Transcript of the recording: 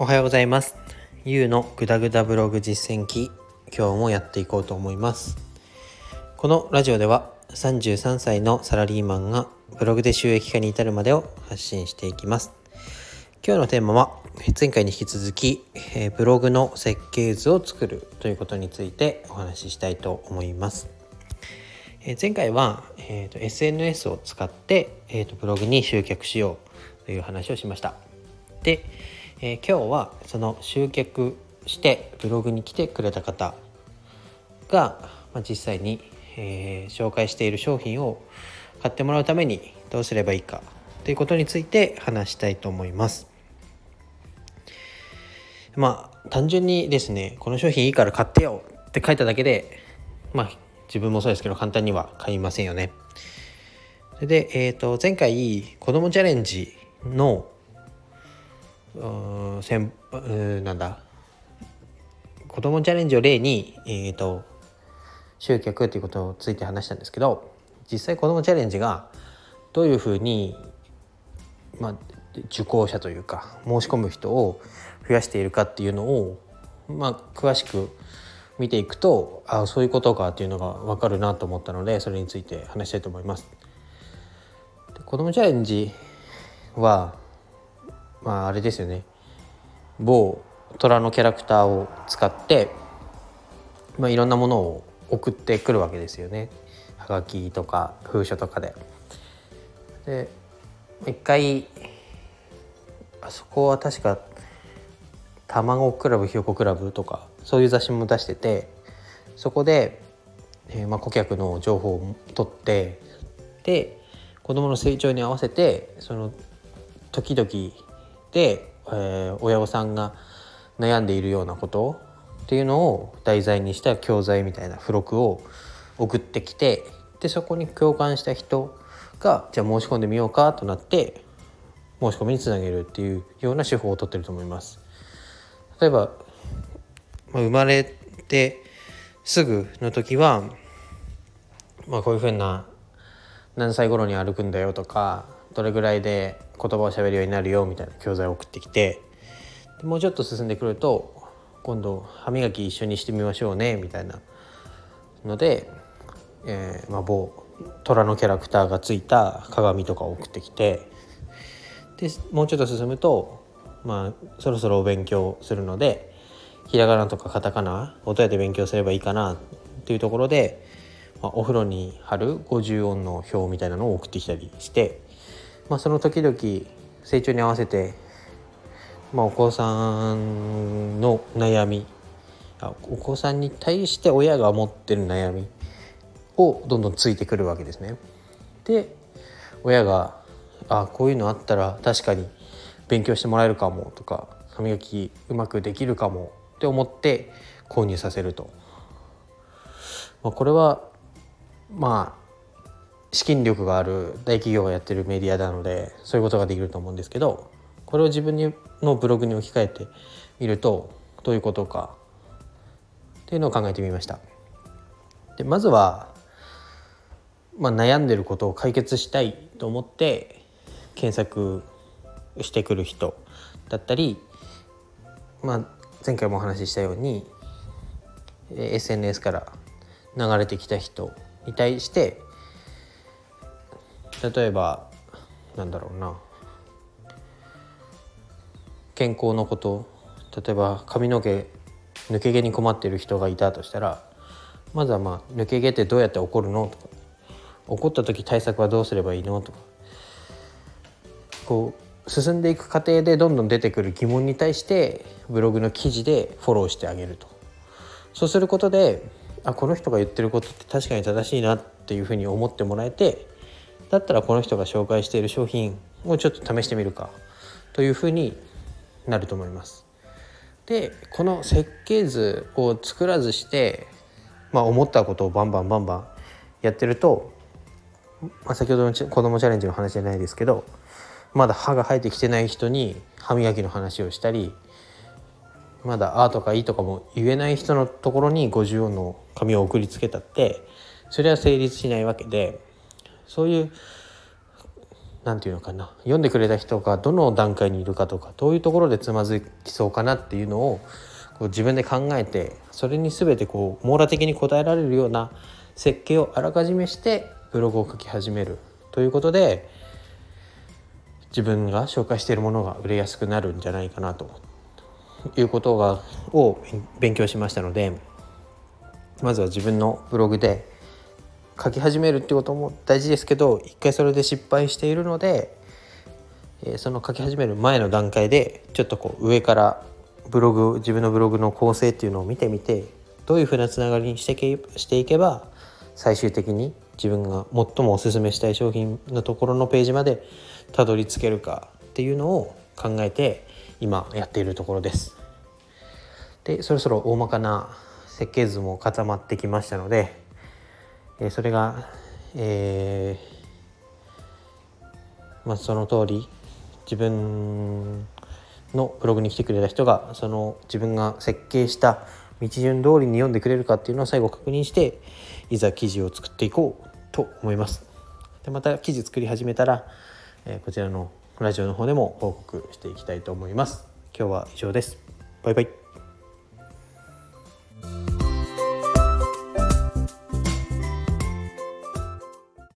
おはようございます。ゆうのぐだぐだブログ実践記、今日もやっていこうと思います。このラジオでは33歳のサラリーマンがブログで収益化に至るまでを発信していきます。今日のテーマは前回に引き続き、えブログの設計図を作るということについてお話ししたいと思います。え前回は、えーと SNS を使って、えーとブログに集客しようという話をしました。で、えー今日はその集客してブログに来てくれた方が、まあ、実際に、えー紹介している商品を買ってもらうためにどうすればいいかということについて話したいと思います。まあ単純にですねこの商品いいから買ってよって書いただけでまあ自分もそうですけど簡単には買いませんよね。それで、えー、と前回子どもチャレンジのうーんせんうーなんだ子どもチャレンジを例に、えー、と集客っていうことについて話したんですけど実際子どもチャレンジがどういうふうに、まあ、受講者というか申し込む人を増やしているかっていうのを、まあ、詳しく見ていくとあそういうことかっていうのが分かるなと思ったのでそれについて話したいと思います。子どもチャレンジはまああれですよね某虎のキャラクターを使って、まあ、いろんなものを送ってくるわけですよねはがきとか封書とかで。で一回あそこは確か卵クラブひよこクラブとかそういう雑誌も出しててそこで、えーまあ、顧客の情報を取ってで子どもの成長に合わせてその時々で、えー親御さんが悩んでいるようなことっていうのを題材にした教材みたいな付録を送ってきてでそこに共感した人がじゃあ申し込んでみようかとなって申し込みにつなげるっていうような手法を取ってると思います。例えば、まあ、生まれてすぐの時は、まあ、こういうふうな何歳頃に歩くんだよとかどれぐらいで言葉を喋るようになるよみたいな教材を送ってきてもうちょっと進んでくると今度歯磨き一緒にしてみましょうねみたいなので、えーまあ、某虎のキャラクターがついた鏡とかを送ってきてでもうちょっと進むとまあそろそろお勉強するのでひらがなとかカタカナをどうやって勉強すればいいかなっていうところで、まあ、お風呂に貼る50音の表みたいなのを送ってきたりして、まあ、その時々成長に合わせて、まあ、お子さんの悩みあお子さんに対して親が持ってる悩みをどんどんついてくるわけですね。で親があこういうのあったら確かに勉強してもらえるかもとか歯磨きうまくできるかもって思って購入させると、まあ、これはまあ資金力がある大企業がやってるメディアなのでそういうことができると思うんですけどこれを自分のブログに置き換えてみるとどういうことかっていうのを考えてみました。でまずは、まあ、悩んでることを解決したいと思って検索してくる人だったり、まあ、前回もお話ししたように SNS から流れてきた人に対して例えばなんだろうな。健康のこと。例えば髪の毛抜け毛に困ってる人がいたとしたらまずはまあ抜け毛ってどうやって起こるの？とか。起こった時対策はどうすればいいの？とか。こう進んでいく過程でどんどん出てくる疑問に対してブログの記事でフォローしてあげると。そうすることであこの人が言ってることって確かに正しいなっていうふうに思ってもらえてだったらこの人が紹介している商品をちょっと試してみるかというふうになると思います。でこの設計図を作らずして、まあ、思ったことをバンバンバンバンやってると、まあ、先ほどの子どもチャレンジの話じゃないですけどまだ歯が生えてきてない人に歯磨きの話をしたりまだ「あ」とか「い」とかも言えない人のところに50音の紙を送りつけたってそれは成立しないわけでそういう何て言うのかな。読んでくれた人がどの段階にいるかとかどういうところでつまずきそうかなっていうのをこう自分で考えてそれに全てこう網羅的に答えられるような設計をあらかじめしてブログを書き始める。ということで自分が紹介しているものが売れやすくなるんじゃないかなと。いうことがを勉強しましたのでまずは自分のブログで書き始めるってことも大事ですけど一回それで失敗しているので、え、その書き始める前の段階でちょっとこう上からブログ自分のブログの構成っていうのを見てみてどういうふうなつながりにしてけしていけば最終的に自分が最もおすすめしたい商品のところのページまでたどり着けるかっていうのを考えて今やっているところです。でそろそろ大まかな設計図も固まってきましたのでえそれが、え、まあ、その通り自分のブログに来てくれた人がその自分が設計した道順通りに読んでくれるかっていうのを最後確認していざ記事を作っていこうと思います。でまた記事作り始めたら、え、こちらのラジオの方でも報告していきたいと思います。今日は以上です。バイバイ。